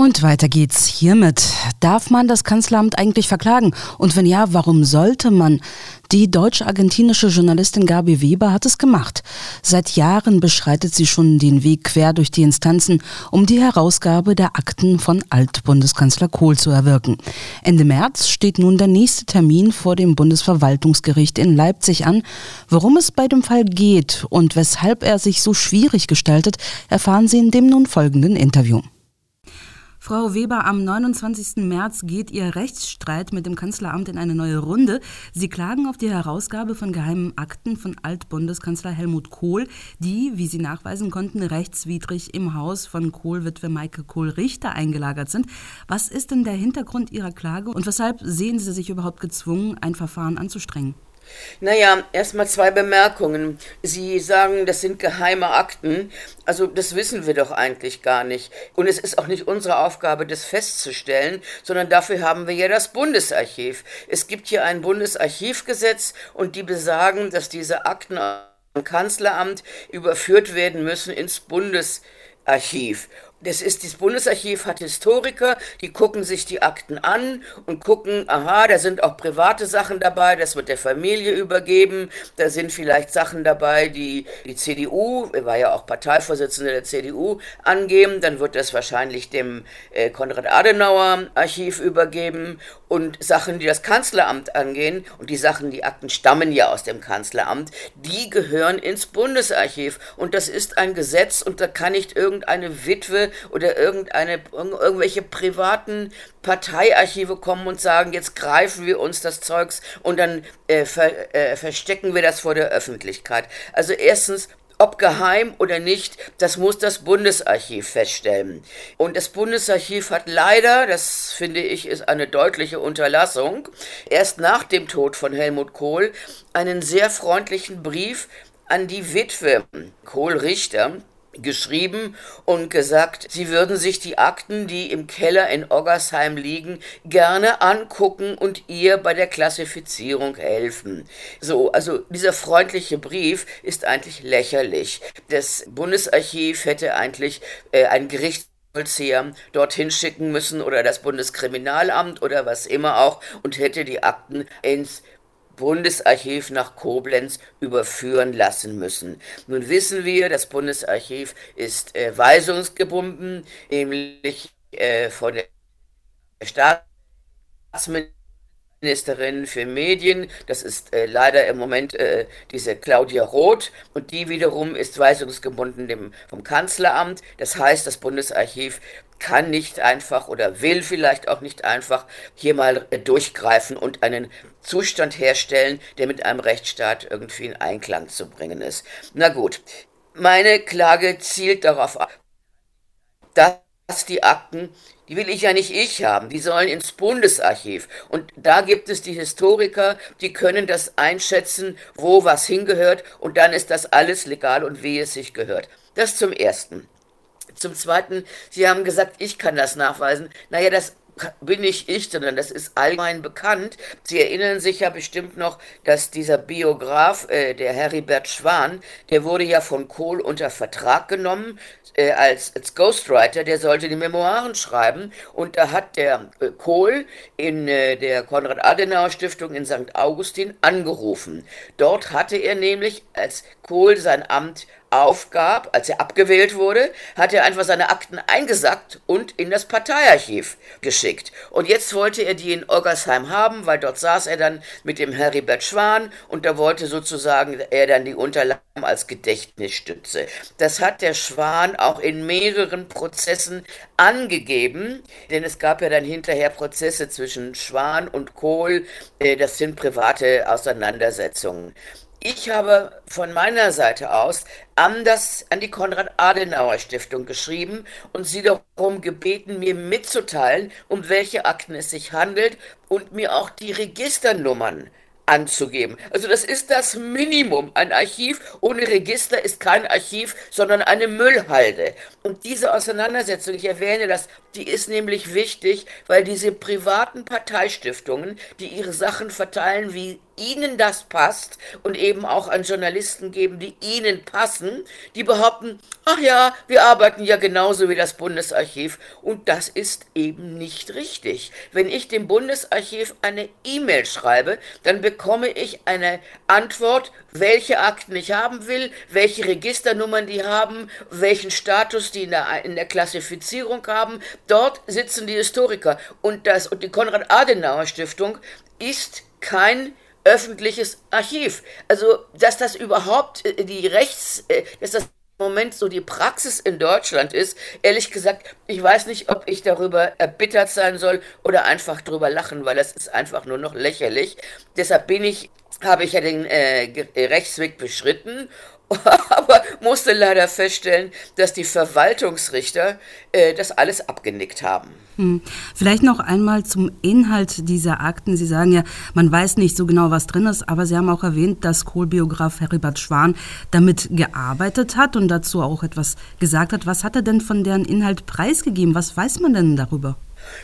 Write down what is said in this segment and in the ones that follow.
Und weiter geht's hiermit. Darf man das Kanzleramt eigentlich verklagen? Und wenn ja, warum sollte man? Die deutsch-argentinische Journalistin Gabi Weber hat es gemacht. Seit Jahren beschreitet sie schon den Weg quer durch die Instanzen, um die Herausgabe der Akten von Altbundeskanzler Kohl zu erwirken. Ende März steht nun der nächste Termin vor dem Bundesverwaltungsgericht in Leipzig an. Worum es bei dem Fall geht und weshalb er sich so schwierig gestaltet, erfahren Sie in dem nun folgenden Interview. Frau Weber, am 29. März geht Ihr Rechtsstreit mit dem Kanzleramt in eine neue Runde. Sie klagen auf die Herausgabe von geheimen Akten von Altbundeskanzler Helmut Kohl, die, wie Sie nachweisen konnten, rechtswidrig im Haus von Kohl-Witwe Maike Kohl-Richter eingelagert sind. Was ist denn der Hintergrund Ihrer Klage und weshalb sehen Sie sich überhaupt gezwungen, ein Verfahren anzustrengen? Naja, erstmal zwei Bemerkungen. Sie sagen, das sind geheime Akten. Also das wissen wir doch eigentlich gar nicht. Und es ist auch nicht unsere Aufgabe, das festzustellen, sondern dafür haben wir ja das Bundesarchiv. Es gibt hier ein Bundesarchivgesetz und die besagen, dass diese Akten am Kanzleramt überführt werden müssen ins Bundesarchiv das ist das Bundesarchiv hat Historiker, die gucken sich die Akten an und gucken, aha, da sind auch private Sachen dabei, das wird der Familie übergeben, da sind vielleicht Sachen dabei, die die CDU, er war ja auch Parteivorsitzender der CDU, angeben, dann wird das wahrscheinlich dem äh, Konrad-Adenauer-Archiv übergeben und Sachen, die das Kanzleramt angehen und die Sachen, die Akten stammen ja aus dem Kanzleramt, die gehören ins Bundesarchiv und das ist ein Gesetz und da kann nicht irgendeine Witwe oder irgendeine, irgendwelche privaten Parteiarchive kommen und sagen, jetzt greifen wir uns das Zeugs und dann äh, ver, äh, verstecken wir das vor der Öffentlichkeit. Also erstens, ob geheim oder nicht, das muss das Bundesarchiv feststellen. Und das Bundesarchiv hat leider, das finde ich, ist eine deutliche Unterlassung, erst nach dem Tod von Helmut Kohl einen sehr freundlichen Brief an die Witwe Kohl Richter geschrieben und gesagt, sie würden sich die Akten, die im Keller in Oggersheim liegen, gerne angucken und ihr bei der Klassifizierung helfen. So, also dieser freundliche Brief ist eigentlich lächerlich. Das Bundesarchiv hätte eigentlich äh, ein Gericht dorthin schicken müssen oder das Bundeskriminalamt oder was immer auch und hätte die Akten ins Bundesarchiv nach Koblenz überführen lassen müssen. Nun wissen wir, das Bundesarchiv ist äh, weisungsgebunden, nämlich äh, von der Staatsministerin für Medien, das ist äh, leider im Moment äh, diese Claudia Roth und die wiederum ist weisungsgebunden dem, vom Kanzleramt. Das heißt, das Bundesarchiv kann nicht einfach oder will vielleicht auch nicht einfach hier mal äh, durchgreifen und einen Zustand herstellen, der mit einem Rechtsstaat irgendwie in Einklang zu bringen ist. Na gut, meine Klage zielt darauf ab, dass die Akten, die will ich ja nicht ich haben, die sollen ins Bundesarchiv. Und da gibt es die Historiker, die können das einschätzen, wo was hingehört und dann ist das alles legal und wie es sich gehört. Das zum Ersten. Zum Zweiten, Sie haben gesagt, ich kann das nachweisen. Naja, das bin nicht ich, sondern das ist allgemein bekannt. Sie erinnern sich ja bestimmt noch, dass dieser Biograf, äh, der Heribert Schwan, der wurde ja von Kohl unter Vertrag genommen äh, als, als Ghostwriter, der sollte die Memoiren schreiben und da hat der äh, Kohl in äh, der Konrad-Adenauer-Stiftung in St. Augustin angerufen. Dort hatte er nämlich, als Kohl sein Amt aufgab, als er abgewählt wurde, hat er einfach seine Akten eingesackt und in das Parteiarchiv geschickt. Und jetzt wollte er die in Oggersheim haben, weil dort saß er dann mit dem Heribert Schwan und da wollte sozusagen er dann die Unterlagen als Gedächtnisstütze. Das hat der Schwan auch in mehreren Prozessen angegeben, denn es gab ja dann hinterher Prozesse zwischen Schwan und Kohl, äh, das sind private Auseinandersetzungen. Ich habe von meiner Seite aus an, das, an die Konrad-Adenauer-Stiftung geschrieben und sie darum gebeten, mir mitzuteilen, um welche Akten es sich handelt und mir auch die Registernummern anzugeben. Also das ist das Minimum. Ein Archiv ohne Register ist kein Archiv, sondern eine Müllhalde. Und diese Auseinandersetzung, ich erwähne das, die ist nämlich wichtig, weil diese privaten Parteistiftungen, die ihre Sachen verteilen wie ihnen das passt und eben auch an Journalisten geben, die ihnen passen, die behaupten, ach ja, wir arbeiten ja genauso wie das Bundesarchiv. Und das ist eben nicht richtig. Wenn ich dem Bundesarchiv eine E-Mail schreibe, dann bekomme ich eine Antwort, welche Akten ich haben will, welche Registernummern die haben, welchen Status die in der, in der Klassifizierung haben. Dort sitzen die Historiker. Und, das, und die Konrad-Adenauer-Stiftung ist kein öffentliches Archiv. Also, dass das überhaupt äh, die Rechts, äh, dass das im Moment so die Praxis in Deutschland ist, ehrlich gesagt, ich weiß nicht, ob ich darüber erbittert sein soll oder einfach drüber lachen, weil das ist einfach nur noch lächerlich. Deshalb bin ich, habe ich ja den äh, Rechtsweg beschritten aber musste leider feststellen, dass die Verwaltungsrichter äh, das alles abgenickt haben. Hm. Vielleicht noch einmal zum Inhalt dieser Akten. Sie sagen ja, man weiß nicht so genau, was drin ist, aber Sie haben auch erwähnt, dass Kohlbiograf Heribert Schwan damit gearbeitet hat und dazu auch etwas gesagt hat. Was hat er denn von deren Inhalt preisgegeben? Was weiß man denn darüber?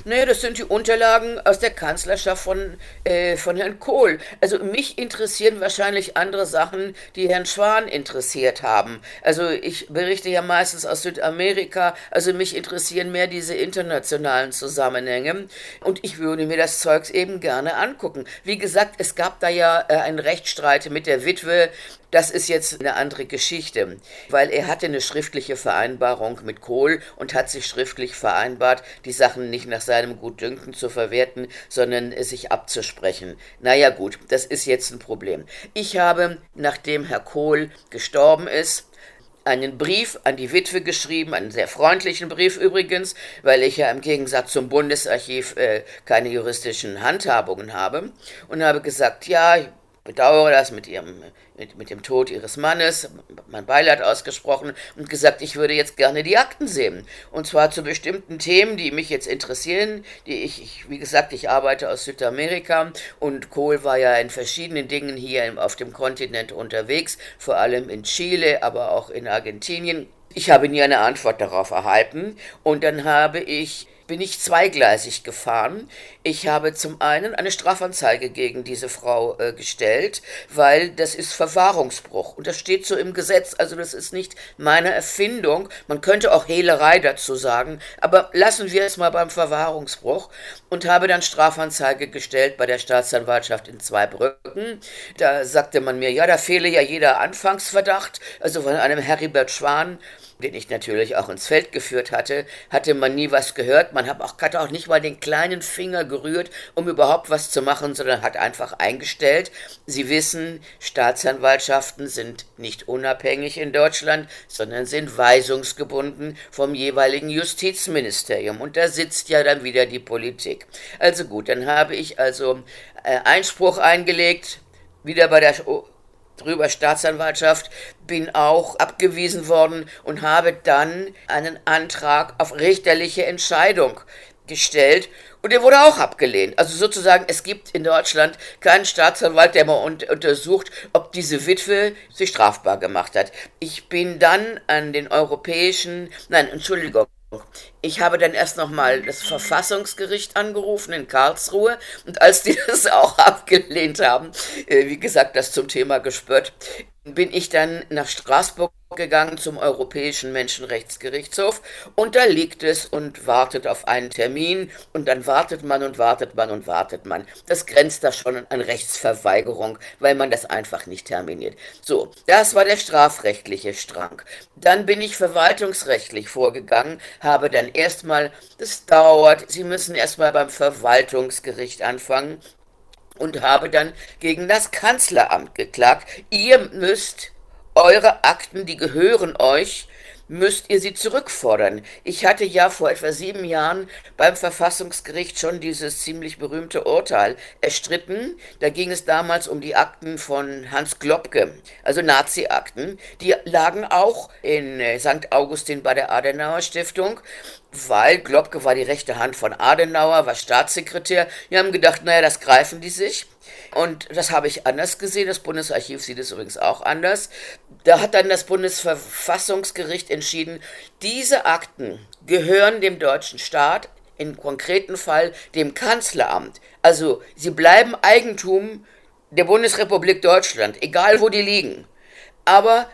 Nee, das sind die Unterlagen aus der Kanzlerschaft von, äh, von Herrn Kohl. Also mich interessieren wahrscheinlich andere Sachen, die Herrn Schwan interessiert haben. Also ich berichte ja meistens aus Südamerika, also mich interessieren mehr diese internationalen Zusammenhänge und ich würde mir das Zeugs eben gerne angucken. Wie gesagt, es gab da ja äh, einen Rechtsstreit mit der Witwe das ist jetzt eine andere Geschichte, weil er hatte eine schriftliche Vereinbarung mit Kohl und hat sich schriftlich vereinbart, die Sachen nicht nach seinem Gutdünken zu verwerten, sondern sich abzusprechen. Naja gut, das ist jetzt ein Problem. Ich habe, nachdem Herr Kohl gestorben ist, einen Brief an die Witwe geschrieben, einen sehr freundlichen Brief übrigens, weil ich ja im Gegensatz zum Bundesarchiv äh, keine juristischen Handhabungen habe, und habe gesagt, ja, ich bedauere das mit ihrem mit, mit dem Tod ihres Mannes, mein Beileid ausgesprochen und gesagt, ich würde jetzt gerne die Akten sehen. Und zwar zu bestimmten Themen, die mich jetzt interessieren, die ich, ich wie gesagt, ich arbeite aus Südamerika und Kohl war ja in verschiedenen Dingen hier auf dem Kontinent unterwegs, vor allem in Chile, aber auch in Argentinien. Ich habe nie eine Antwort darauf erhalten und dann habe ich bin ich zweigleisig gefahren. Ich habe zum einen eine Strafanzeige gegen diese Frau äh, gestellt, weil das ist Verwahrungsbruch. Und das steht so im Gesetz, also das ist nicht meine Erfindung. Man könnte auch Hehlerei dazu sagen, aber lassen wir es mal beim Verwahrungsbruch. Und habe dann Strafanzeige gestellt bei der Staatsanwaltschaft in Zweibrücken. Da sagte man mir, ja, da fehle ja jeder Anfangsverdacht, also von einem Heribert Schwan den ich natürlich auch ins Feld geführt hatte, hatte man nie was gehört. Man hat auch, hatte auch nicht mal den kleinen Finger gerührt, um überhaupt was zu machen, sondern hat einfach eingestellt. Sie wissen, Staatsanwaltschaften sind nicht unabhängig in Deutschland, sondern sind weisungsgebunden vom jeweiligen Justizministerium. Und da sitzt ja dann wieder die Politik. Also gut, dann habe ich also äh, Einspruch eingelegt, wieder bei der drüber Staatsanwaltschaft, bin auch abgewiesen worden und habe dann einen Antrag auf richterliche Entscheidung gestellt und der wurde auch abgelehnt. Also sozusagen, es gibt in Deutschland keinen Staatsanwalt, der mal untersucht, ob diese Witwe sich strafbar gemacht hat. Ich bin dann an den europäischen, nein, Entschuldigung, ich habe dann erst nochmal das Verfassungsgericht angerufen in Karlsruhe und als die das auch abgelehnt haben, äh, wie gesagt, das zum Thema gespürt, bin ich dann nach Straßburg gegangen zum Europäischen Menschenrechtsgerichtshof und da liegt es und wartet auf einen Termin und dann wartet man und wartet man und wartet man. Das grenzt da schon an Rechtsverweigerung, weil man das einfach nicht terminiert. So, das war der strafrechtliche Strang. Dann bin ich verwaltungsrechtlich vorgegangen, habe dann erstmal, das dauert, Sie müssen erstmal beim Verwaltungsgericht anfangen und habe dann gegen das Kanzleramt geklagt. Ihr müsst eure Akten, die gehören euch, müsst ihr sie zurückfordern. Ich hatte ja vor etwa sieben Jahren beim Verfassungsgericht schon dieses ziemlich berühmte Urteil erstritten. Da ging es damals um die Akten von Hans Globke, also Nazi-Akten. Die lagen auch in äh, St. Augustin bei der Adenauer Stiftung weil Globke war die rechte Hand von Adenauer, war Staatssekretär. Wir haben gedacht, naja, das greifen die sich. Und das habe ich anders gesehen. Das Bundesarchiv sieht es übrigens auch anders. Da hat dann das Bundesverfassungsgericht entschieden, diese Akten gehören dem deutschen Staat, im konkreten Fall dem Kanzleramt. Also sie bleiben Eigentum der Bundesrepublik Deutschland, egal wo die liegen. Aber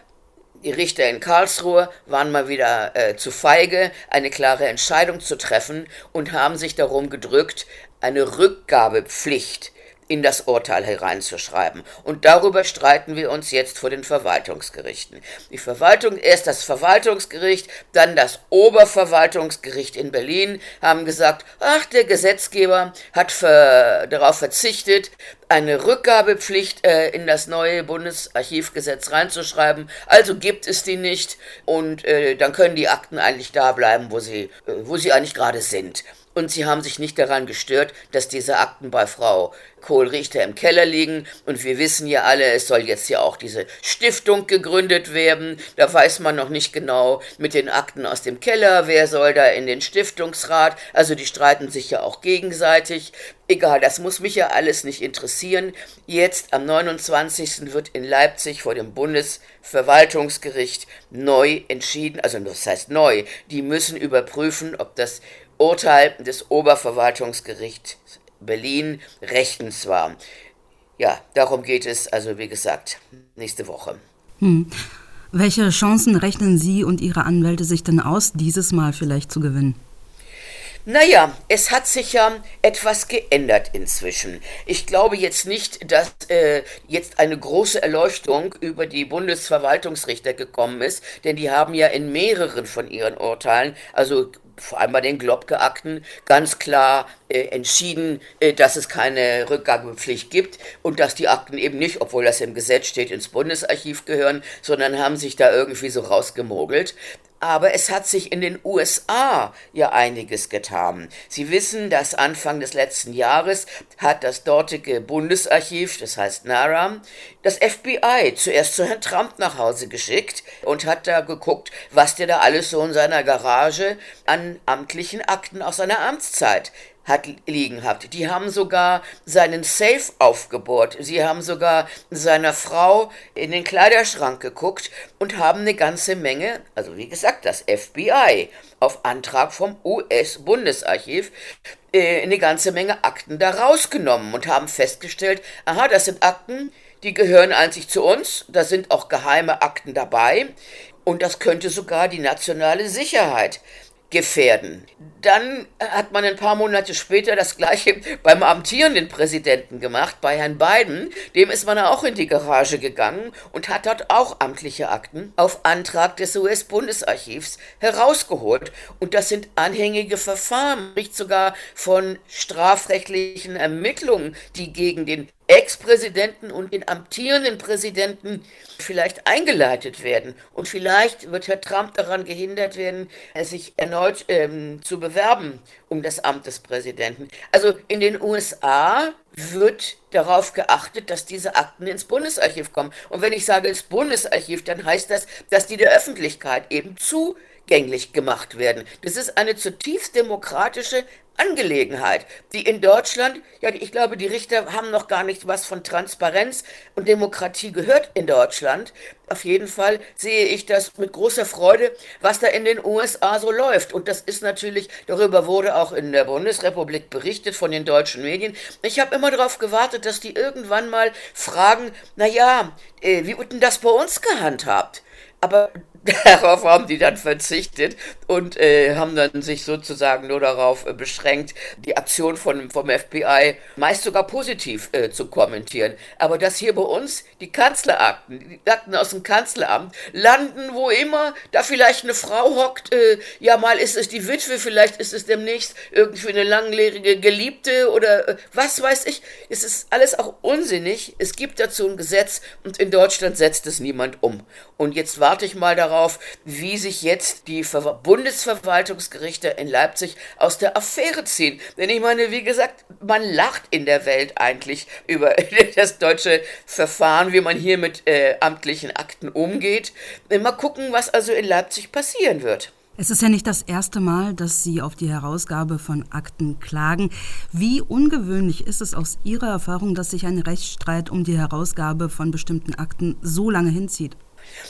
die Richter in Karlsruhe waren mal wieder äh, zu feige, eine klare Entscheidung zu treffen und haben sich darum gedrückt, eine Rückgabepflicht in das Urteil hereinzuschreiben. Und darüber streiten wir uns jetzt vor den Verwaltungsgerichten. Die Verwaltung, erst das Verwaltungsgericht, dann das Oberverwaltungsgericht in Berlin haben gesagt, ach, der Gesetzgeber hat ver, darauf verzichtet, eine Rückgabepflicht äh, in das neue Bundesarchivgesetz reinzuschreiben. Also gibt es die nicht und äh, dann können die Akten eigentlich da bleiben, wo sie, äh, wo sie eigentlich gerade sind. Und sie haben sich nicht daran gestört, dass diese Akten bei Frau Kohl-Richter im Keller liegen. Und wir wissen ja alle, es soll jetzt ja auch diese Stiftung gegründet werden. Da weiß man noch nicht genau mit den Akten aus dem Keller, wer soll da in den Stiftungsrat. Also die streiten sich ja auch gegenseitig. Egal, das muss mich ja alles nicht interessieren. Jetzt am 29. wird in Leipzig vor dem Bundesverwaltungsgericht neu entschieden, also das heißt neu, die müssen überprüfen, ob das Urteil des Oberverwaltungsgerichts Berlin rechtens war. Ja, darum geht es also, wie gesagt, nächste Woche. Hm. Welche Chancen rechnen Sie und Ihre Anwälte sich denn aus, dieses Mal vielleicht zu gewinnen? Naja, es hat sich ja etwas geändert inzwischen. Ich glaube jetzt nicht, dass äh, jetzt eine große Erleuchtung über die Bundesverwaltungsrichter gekommen ist, denn die haben ja in mehreren von ihren Urteilen, also vor allem bei den Globke-Akten, ganz klar äh, entschieden, äh, dass es keine Rückgabepflicht gibt und dass die Akten eben nicht, obwohl das im Gesetz steht, ins Bundesarchiv gehören, sondern haben sich da irgendwie so rausgemogelt. Aber es hat sich in den USA ja einiges getan. Sie wissen, dass Anfang des letzten Jahres hat das dortige Bundesarchiv, das heißt NARA, das FBI zuerst zu Herrn Trump nach Hause geschickt und hat da geguckt, was der da alles so in seiner Garage an amtlichen Akten aus seiner Amtszeit hat liegen habt. Die haben sogar seinen Safe aufgebohrt. Sie haben sogar seiner Frau in den Kleiderschrank geguckt und haben eine ganze Menge, also wie gesagt, das FBI auf Antrag vom US-Bundesarchiv äh, eine ganze Menge Akten da rausgenommen und haben festgestellt, aha, das sind Akten, die gehören einzig zu uns, da sind auch geheime Akten dabei und das könnte sogar die nationale Sicherheit gefährden. Dann hat man ein paar Monate später das gleiche beim amtierenden Präsidenten gemacht, bei Herrn Biden. Dem ist man auch in die Garage gegangen und hat dort auch amtliche Akten auf Antrag des US-Bundesarchivs herausgeholt. Und das sind anhängige Verfahren, spricht sogar von strafrechtlichen Ermittlungen, die gegen den Ex-Präsidenten und den amtierenden Präsidenten vielleicht eingeleitet werden. Und vielleicht wird Herr Trump daran gehindert werden, sich erneut ähm, zu bewerben um das Amt des Präsidenten. Also in den USA wird darauf geachtet, dass diese Akten ins Bundesarchiv kommen. Und wenn ich sage ins Bundesarchiv, dann heißt das, dass die der Öffentlichkeit eben zugänglich gemacht werden. Das ist eine zutiefst demokratische Angelegenheit, die in Deutschland, ja, ich glaube, die Richter haben noch gar nicht was von Transparenz und Demokratie gehört in Deutschland. Auf jeden Fall sehe ich das mit großer Freude, was da in den USA so läuft. Und das ist natürlich, darüber wurde auch in der Bundesrepublik berichtet von den deutschen Medien. Ich habe immer darauf gewartet, dass die irgendwann mal fragen, na ja, äh, wie wird denn das bei uns gehandhabt? Aber Darauf haben die dann verzichtet und äh, haben dann sich sozusagen nur darauf äh, beschränkt, die Aktion von, vom FBI meist sogar positiv äh, zu kommentieren. Aber dass hier bei uns die Kanzlerakten, die Akten aus dem Kanzleramt landen, wo immer da vielleicht eine Frau hockt, äh, ja mal ist es die Witwe, vielleicht ist es demnächst irgendwie eine langjährige Geliebte oder äh, was weiß ich. Es ist alles auch unsinnig. Es gibt dazu ein Gesetz und in Deutschland setzt es niemand um. Und jetzt warte ich mal darauf, darauf, wie sich jetzt die Ver Bundesverwaltungsgerichte in Leipzig aus der Affäre ziehen. Denn ich meine, wie gesagt, man lacht in der Welt eigentlich über das deutsche Verfahren, wie man hier mit äh, amtlichen Akten umgeht. Mal gucken, was also in Leipzig passieren wird. Es ist ja nicht das erste Mal, dass Sie auf die Herausgabe von Akten klagen. Wie ungewöhnlich ist es aus Ihrer Erfahrung, dass sich ein Rechtsstreit um die Herausgabe von bestimmten Akten so lange hinzieht?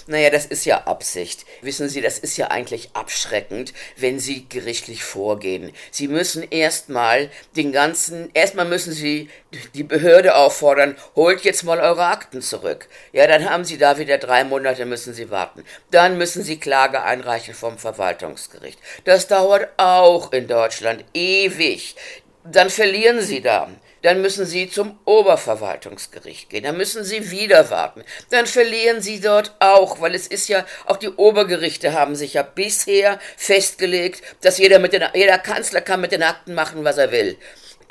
Naja, das ist ja Absicht. Wissen Sie, das ist ja eigentlich abschreckend, wenn Sie gerichtlich vorgehen. Sie müssen erstmal den ganzen, erstmal müssen Sie die Behörde auffordern, holt jetzt mal eure Akten zurück. Ja, dann haben Sie da wieder drei Monate, müssen Sie warten. Dann müssen Sie Klage einreichen vom Verwaltungsgericht. Das dauert auch in Deutschland ewig. Dann verlieren Sie da dann müssen Sie zum Oberverwaltungsgericht gehen, dann müssen Sie wieder warten, dann verlieren Sie dort auch, weil es ist ja, auch die Obergerichte haben sich ja bisher festgelegt, dass jeder, mit den, jeder Kanzler kann mit den Akten machen, was er will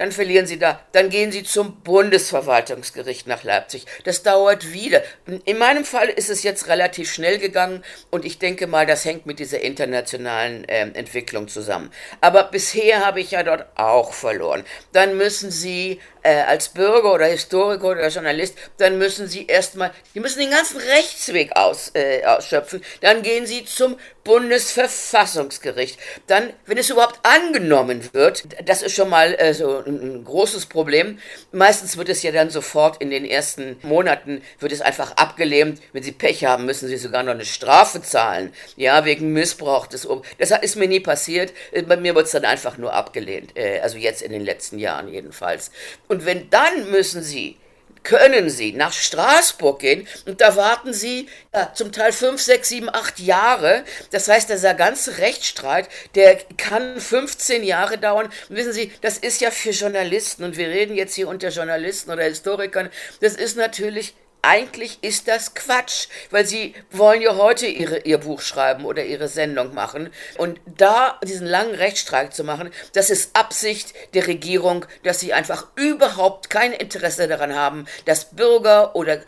dann verlieren Sie da, dann gehen Sie zum Bundesverwaltungsgericht nach Leipzig. Das dauert wieder. In meinem Fall ist es jetzt relativ schnell gegangen und ich denke mal, das hängt mit dieser internationalen äh, Entwicklung zusammen. Aber bisher habe ich ja dort auch verloren. Dann müssen Sie äh, als Bürger oder Historiker oder Journalist, dann müssen Sie erstmal, Sie müssen den ganzen Rechtsweg aus, äh, ausschöpfen. Dann gehen Sie zum Bundesverfassungsgericht. Dann, wenn es überhaupt angenommen wird, das ist schon mal äh, so ein, ein, großes Problem. Meistens wird es ja dann sofort in den ersten Monaten wird es einfach abgelehnt. Wenn Sie Pech haben, müssen Sie sogar noch eine Strafe zahlen. Ja, wegen Missbrauch des Ob Das ist mir nie passiert. Äh, bei mir wird es dann einfach nur abgelehnt. Äh, also jetzt in den letzten Jahren jedenfalls. Und wenn dann müssen Sie können Sie nach Straßburg gehen und da warten Sie ja, zum Teil fünf, sechs, sieben, acht Jahre. Das heißt, dieser ganze Rechtsstreit, der kann 15 Jahre dauern. Und wissen Sie, das ist ja für Journalisten und wir reden jetzt hier unter Journalisten oder Historikern, das ist natürlich eigentlich ist das Quatsch, weil sie wollen ja heute ihre, ihr Buch schreiben oder ihre Sendung machen. Und da diesen langen Rechtsstreik zu machen, das ist Absicht der Regierung, dass sie einfach überhaupt kein Interesse daran haben, dass Bürger oder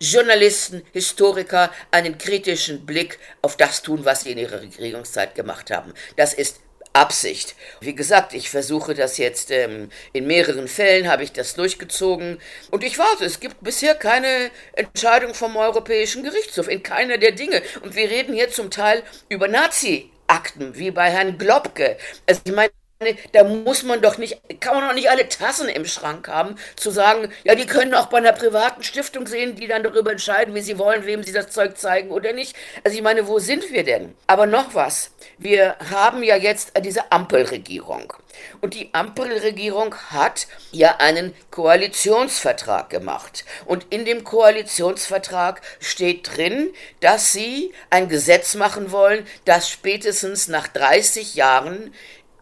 Journalisten, Historiker einen kritischen Blick auf das tun, was sie in ihrer Regierungszeit gemacht haben. Das ist Absicht. Wie gesagt, ich versuche das jetzt ähm, in mehreren Fällen, habe ich das durchgezogen und ich warte, es gibt bisher keine Entscheidung vom Europäischen Gerichtshof in keiner der Dinge. Und wir reden hier zum Teil über Nazi-Akten, wie bei Herrn Globke. Also ich meine, da muss man doch nicht, kann man doch nicht alle Tassen im Schrank haben, zu sagen, ja, die können auch bei einer privaten Stiftung sehen, die dann darüber entscheiden, wie sie wollen, wem sie das Zeug zeigen oder nicht. Also ich meine, wo sind wir denn? Aber noch was, wir haben ja jetzt diese Ampelregierung. Und die Ampelregierung hat ja einen Koalitionsvertrag gemacht. Und in dem Koalitionsvertrag steht drin, dass sie ein Gesetz machen wollen, das spätestens nach 30 Jahren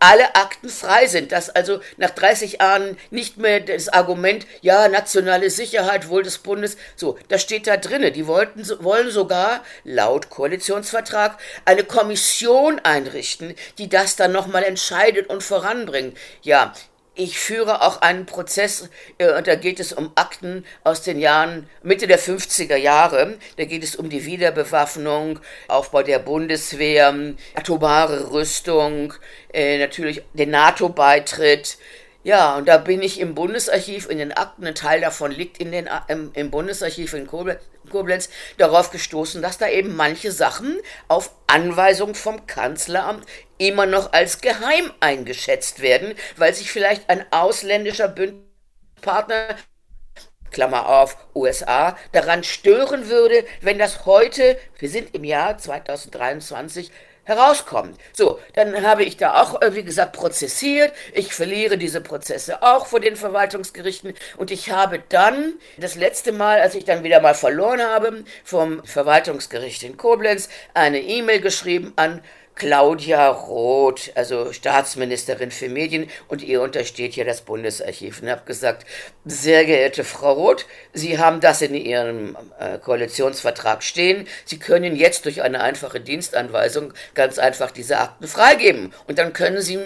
alle Akten frei sind, dass also nach 30 Jahren nicht mehr das Argument, ja, nationale Sicherheit wohl des Bundes, so, das steht da drinne. Die wollten, wollen sogar laut Koalitionsvertrag eine Kommission einrichten, die das dann nochmal entscheidet und voranbringt. Ja, ich führe auch einen Prozess, äh, und da geht es um Akten aus den Jahren Mitte der 50er Jahre. Da geht es um die Wiederbewaffnung, Aufbau der Bundeswehr, atomare Rüstung, äh, natürlich den NATO-Beitritt. Ja, und da bin ich im Bundesarchiv in den Akten, ein Teil davon liegt in den, im, im Bundesarchiv in Koblenz, Koblenz. Darauf gestoßen, dass da eben manche Sachen auf Anweisung vom Kanzleramt immer noch als geheim eingeschätzt werden, weil sich vielleicht ein ausländischer Bündnispartner Klammer auf, USA, daran stören würde, wenn das heute, wir sind im Jahr 2023, herauskommt. So, dann habe ich da auch, äh, wie gesagt, prozessiert. Ich verliere diese Prozesse auch vor den Verwaltungsgerichten und ich habe dann das letzte Mal, als ich dann wieder mal verloren habe, vom Verwaltungsgericht in Koblenz eine E-Mail geschrieben an Claudia Roth, also Staatsministerin für Medien, und ihr untersteht ja das Bundesarchiv. Und habe gesagt, sehr geehrte Frau Roth, Sie haben das in Ihrem äh, Koalitionsvertrag stehen. Sie können jetzt durch eine einfache Dienstanweisung ganz einfach diese Akten freigeben. Und dann können Sie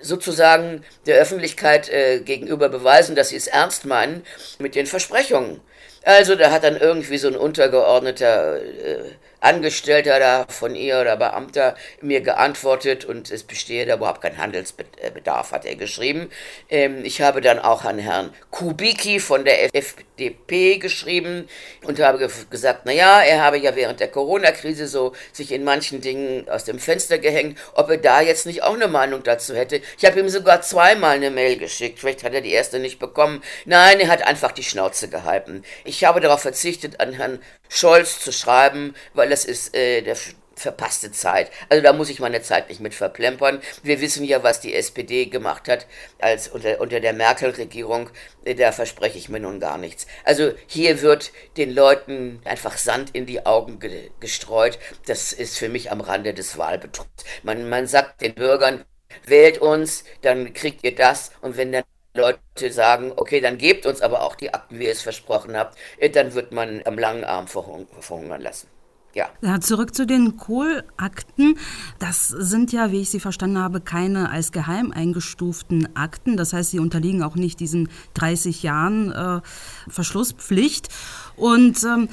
sozusagen der Öffentlichkeit äh, gegenüber beweisen, dass Sie es ernst meinen mit den Versprechungen. Also da hat dann irgendwie so ein untergeordneter äh, Angestellter da von ihr oder Beamter mir geantwortet und es bestehe da überhaupt kein Handelsbedarf, hat er geschrieben. Ähm, ich habe dann auch an Herrn Kubicki von der FDP geschrieben und habe gesagt, naja, er habe ja während der Corona-Krise so sich in manchen Dingen aus dem Fenster gehängt, ob er da jetzt nicht auch eine Meinung dazu hätte. Ich habe ihm sogar zweimal eine Mail geschickt, vielleicht hat er die erste nicht bekommen. Nein, er hat einfach die Schnauze gehalten. Ich habe darauf verzichtet, an Herrn Scholz zu schreiben, weil das ist äh, der verpasste Zeit. Also da muss ich meine Zeit nicht mit verplempern. Wir wissen ja, was die SPD gemacht hat als unter, unter der Merkel-Regierung. Äh, da verspreche ich mir nun gar nichts. Also hier wird den Leuten einfach Sand in die Augen ge gestreut. Das ist für mich am Rande des Wahlbetrugs. Man, man sagt den Bürgern, wählt uns, dann kriegt ihr das. Und wenn dann Leute sagen, okay, dann gebt uns aber auch die Akten, wie ihr es versprochen habt, äh, dann wird man am langen Arm verhungern lassen. Ja. ja. Zurück zu den Kohlakten. Das sind ja, wie ich sie verstanden habe, keine als geheim eingestuften Akten. Das heißt, sie unterliegen auch nicht diesen 30 Jahren äh, Verschlusspflicht. Und ähm,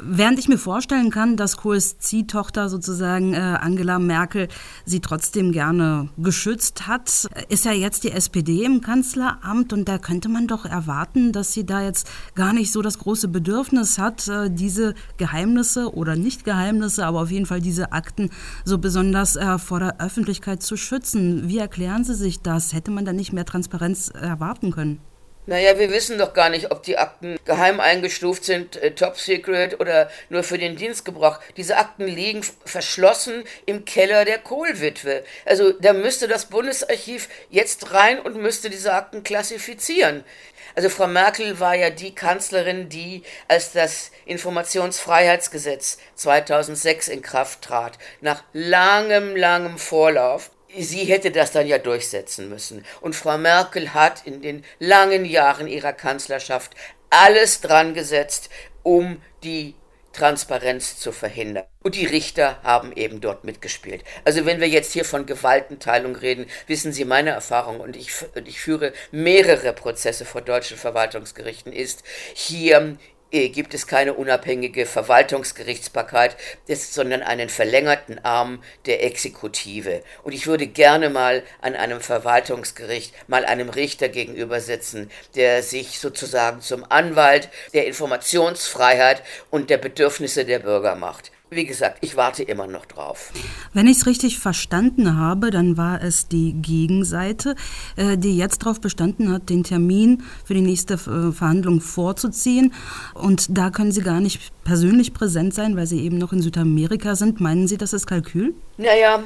Während ich mir vorstellen kann, dass Kohls Ziehtochter sozusagen äh, Angela Merkel sie trotzdem gerne geschützt hat, ist ja jetzt die SPD im Kanzleramt und da könnte man doch erwarten, dass sie da jetzt gar nicht so das große Bedürfnis hat, äh, diese Geheimnisse oder nicht Geheimnisse, aber auf jeden Fall diese Akten so besonders äh, vor der Öffentlichkeit zu schützen. Wie erklären Sie sich das? Hätte man da nicht mehr Transparenz erwarten können? Naja, wir wissen doch gar nicht, ob die Akten geheim eingestuft sind, äh, top secret oder nur für den Dienstgebrauch. Diese Akten liegen verschlossen im Keller der Kohlwitwe. Also da müsste das Bundesarchiv jetzt rein und müsste diese Akten klassifizieren. Also Frau Merkel war ja die Kanzlerin, die, als das Informationsfreiheitsgesetz 2006 in Kraft trat, nach langem, langem Vorlauf sie hätte das dann ja durchsetzen müssen. Und Frau Merkel hat in den langen Jahren ihrer Kanzlerschaft alles dran gesetzt, um die Transparenz zu verhindern. Und die Richter haben eben dort mitgespielt. Also wenn wir jetzt hier von Gewaltenteilung reden, wissen Sie, meine Erfahrung, und ich, ich führe mehrere Prozesse vor deutschen Verwaltungsgerichten, ist, hier gibt es keine unabhängige Verwaltungsgerichtsbarkeit, sondern einen verlängerten Arm der Exekutive. Und ich würde gerne mal an einem Verwaltungsgericht mal einem Richter gegenüber sitzen, der sich sozusagen zum Anwalt der Informationsfreiheit und der Bedürfnisse der Bürger macht. Wie gesagt, ich warte immer noch drauf. Wenn ich es richtig verstanden habe, dann war es die Gegenseite, äh, die jetzt darauf bestanden hat, den Termin für die nächste äh, Verhandlung vorzuziehen. Und da können Sie gar nicht persönlich präsent sein, weil Sie eben noch in Südamerika sind. Meinen Sie, das ist Kalkül? Naja,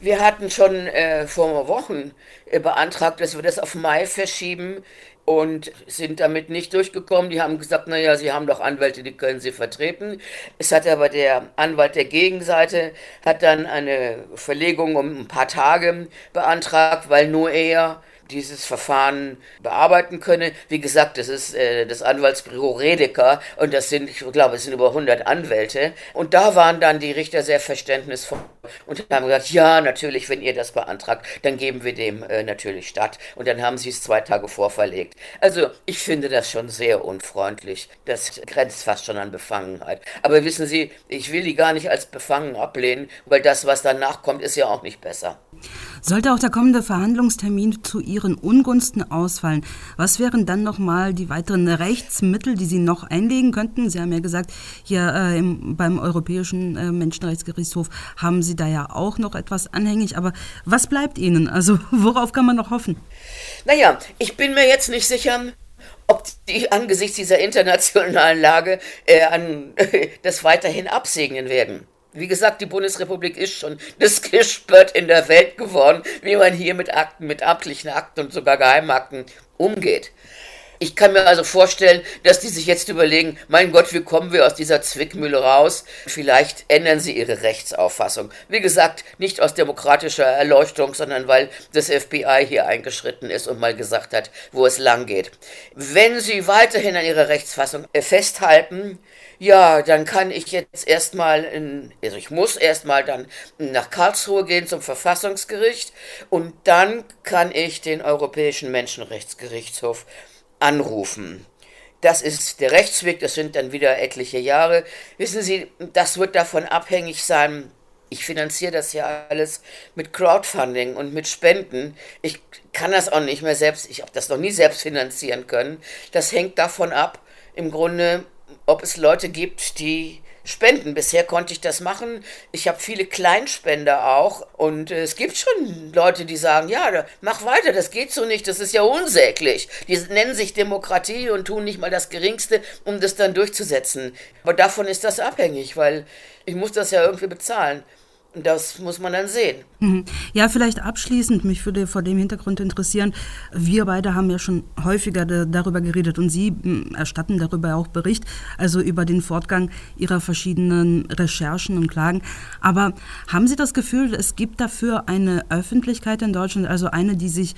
wir hatten schon äh, vor Wochen äh, beantragt, dass wir das auf Mai verschieben und sind damit nicht durchgekommen. Die haben gesagt, naja, sie haben doch Anwälte, die können sie vertreten. Es hat aber der Anwalt der Gegenseite, hat dann eine Verlegung um ein paar Tage beantragt, weil nur er dieses Verfahren bearbeiten könne. Wie gesagt, das ist äh, das Anwaltsbüro Redeker und das sind, ich glaube, es sind über 100 Anwälte. Und da waren dann die Richter sehr verständnisvoll und haben gesagt, ja, natürlich, wenn ihr das beantragt, dann geben wir dem äh, natürlich statt. Und dann haben sie es zwei Tage vorverlegt. Also ich finde das schon sehr unfreundlich. Das grenzt fast schon an Befangenheit. Aber wissen Sie, ich will die gar nicht als befangen ablehnen, weil das, was danach kommt, ist ja auch nicht besser. Sollte auch der kommende Verhandlungstermin zu Ihren Ungunsten ausfallen, was wären dann nochmal die weiteren Rechtsmittel, die Sie noch einlegen könnten? Sie haben ja gesagt, hier äh, im, beim Europäischen äh, Menschenrechtsgerichtshof haben Sie da ja auch noch etwas anhängig. Aber was bleibt Ihnen? Also worauf kann man noch hoffen? Naja, ich bin mir jetzt nicht sicher, ob die angesichts dieser internationalen Lage äh, an, das weiterhin absegnen werden. Wie gesagt, die Bundesrepublik ist schon das Gespött in der Welt geworden, wie man hier mit Akten, mit amtlichen Akten und sogar Geheimakten umgeht. Ich kann mir also vorstellen, dass die sich jetzt überlegen, mein Gott, wie kommen wir aus dieser Zwickmühle raus? Vielleicht ändern sie ihre Rechtsauffassung. Wie gesagt, nicht aus demokratischer Erleuchtung, sondern weil das FBI hier eingeschritten ist und mal gesagt hat, wo es lang geht. Wenn sie weiterhin an ihrer Rechtsfassung festhalten, ja, dann kann ich jetzt erstmal, in, also ich muss erstmal dann nach Karlsruhe gehen zum Verfassungsgericht und dann kann ich den Europäischen Menschenrechtsgerichtshof anrufen. das ist der Rechtsweg, das sind dann wieder etliche Jahre. Wissen Sie, das wird davon abhängig sein, ich finanziere das ja alles mit Crowdfunding und mit Spenden. Ich kann das auch nicht mehr selbst, ich habe das noch nie selbst finanzieren können. Das hängt davon ab, im Grunde, ob es Leute gibt, die spenden. Bisher konnte ich das machen. Ich habe viele Kleinspender auch und äh, es gibt schon Leute, die sagen, ja, mach weiter, das geht so nicht, das ist ja unsäglich. Die nennen sich Demokratie und tun nicht mal das Geringste, um das dann durchzusetzen. Aber davon ist das abhängig, weil ich muss das ja irgendwie bezahlen. Das muss man dann sehen. Mhm. Ja, vielleicht abschließend, mich würde vor dem Hintergrund interessieren, wir beide haben ja schon häufiger darüber geredet und Sie hm, erstatten darüber auch Bericht, also über den Fortgang Ihrer verschiedenen Recherchen und Klagen. Aber haben Sie das Gefühl, es gibt dafür eine Öffentlichkeit in Deutschland, also eine, die sich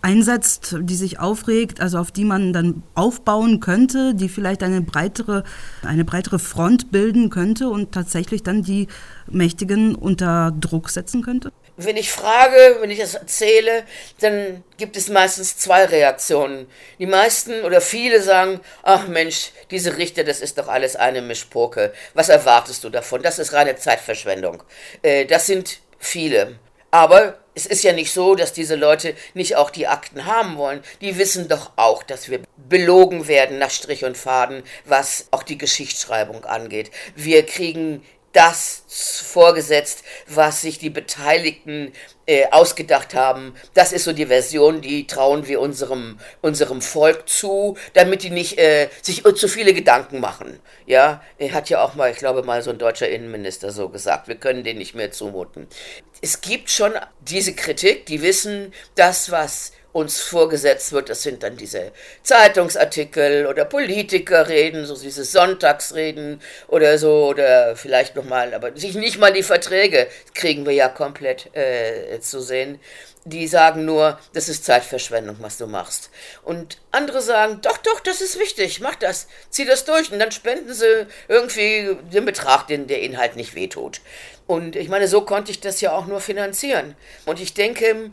einsetzt, die sich aufregt, also auf die man dann aufbauen könnte, die vielleicht eine breitere, eine breitere Front bilden könnte und tatsächlich dann die Mächtigen unter Druck setzen könnte? Wenn ich frage, wenn ich das erzähle, dann gibt es meistens zwei Reaktionen. Die meisten oder viele sagen, ach Mensch, diese Richter, das ist doch alles eine Mischpoke. Was erwartest du davon? Das ist reine Zeitverschwendung. Äh, das sind viele. Aber es ist ja nicht so, dass diese Leute nicht auch die Akten haben wollen. Die wissen doch auch, dass wir belogen werden nach Strich und Faden, was auch die Geschichtsschreibung angeht. Wir kriegen das vorgesetzt, was sich die Beteiligten äh, ausgedacht haben. Das ist so die Version, die trauen wir unserem, unserem Volk zu, damit die nicht äh, sich zu viele Gedanken machen. Ja, hat ja auch mal, ich glaube mal so ein deutscher Innenminister so gesagt, wir können den nicht mehr zumuten. Es gibt schon diese Kritik, die wissen, das, was uns vorgesetzt wird. Das sind dann diese Zeitungsartikel oder Politikerreden, so diese Sonntagsreden oder so, oder vielleicht nochmal, aber nicht mal die Verträge kriegen wir ja komplett äh, zu sehen. Die sagen nur, das ist Zeitverschwendung, was du machst. Und andere sagen, doch, doch, das ist wichtig, mach das, zieh das durch. Und dann spenden sie irgendwie den Betrag, den der Inhalt nicht wehtut. Und ich meine, so konnte ich das ja auch nur finanzieren. Und ich denke,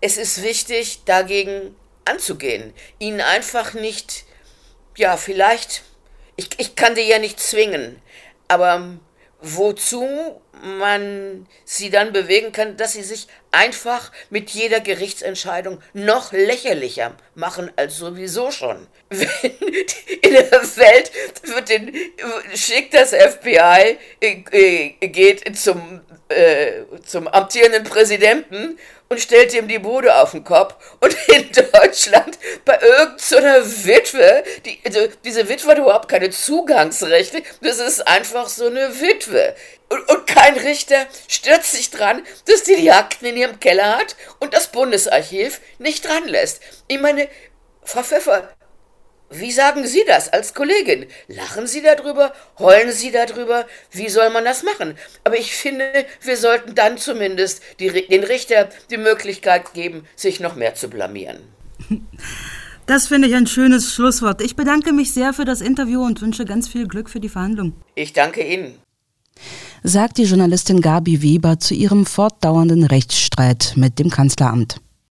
es ist wichtig, dagegen anzugehen. Ihnen einfach nicht, ja, vielleicht, ich, ich kann die ja nicht zwingen, aber wozu man sie dann bewegen kann, dass sie sich einfach mit jeder Gerichtsentscheidung noch lächerlicher machen als sowieso schon. Wenn in der Welt wird den, schickt das FBI, äh, geht zum, äh, zum amtierenden Präsidenten und stellt ihm die Bude auf den Kopf. Und in Deutschland bei irgendeiner so Witwe, die, also diese Witwe hat überhaupt keine Zugangsrechte, das ist einfach so eine Witwe. Und, und kein Richter stürzt sich dran, dass die die Akten in ihrem Keller hat und das Bundesarchiv nicht dran lässt. Ich meine, Frau Pfeffer, wie sagen Sie das als Kollegin? Lachen Sie darüber? Heulen Sie darüber? Wie soll man das machen? Aber ich finde, wir sollten dann zumindest die, den Richter die Möglichkeit geben, sich noch mehr zu blamieren. Das finde ich ein schönes Schlusswort. Ich bedanke mich sehr für das Interview und wünsche ganz viel Glück für die Verhandlung. Ich danke Ihnen. Sagt die Journalistin Gabi Weber zu ihrem fortdauernden Rechtsstreit mit dem Kanzleramt.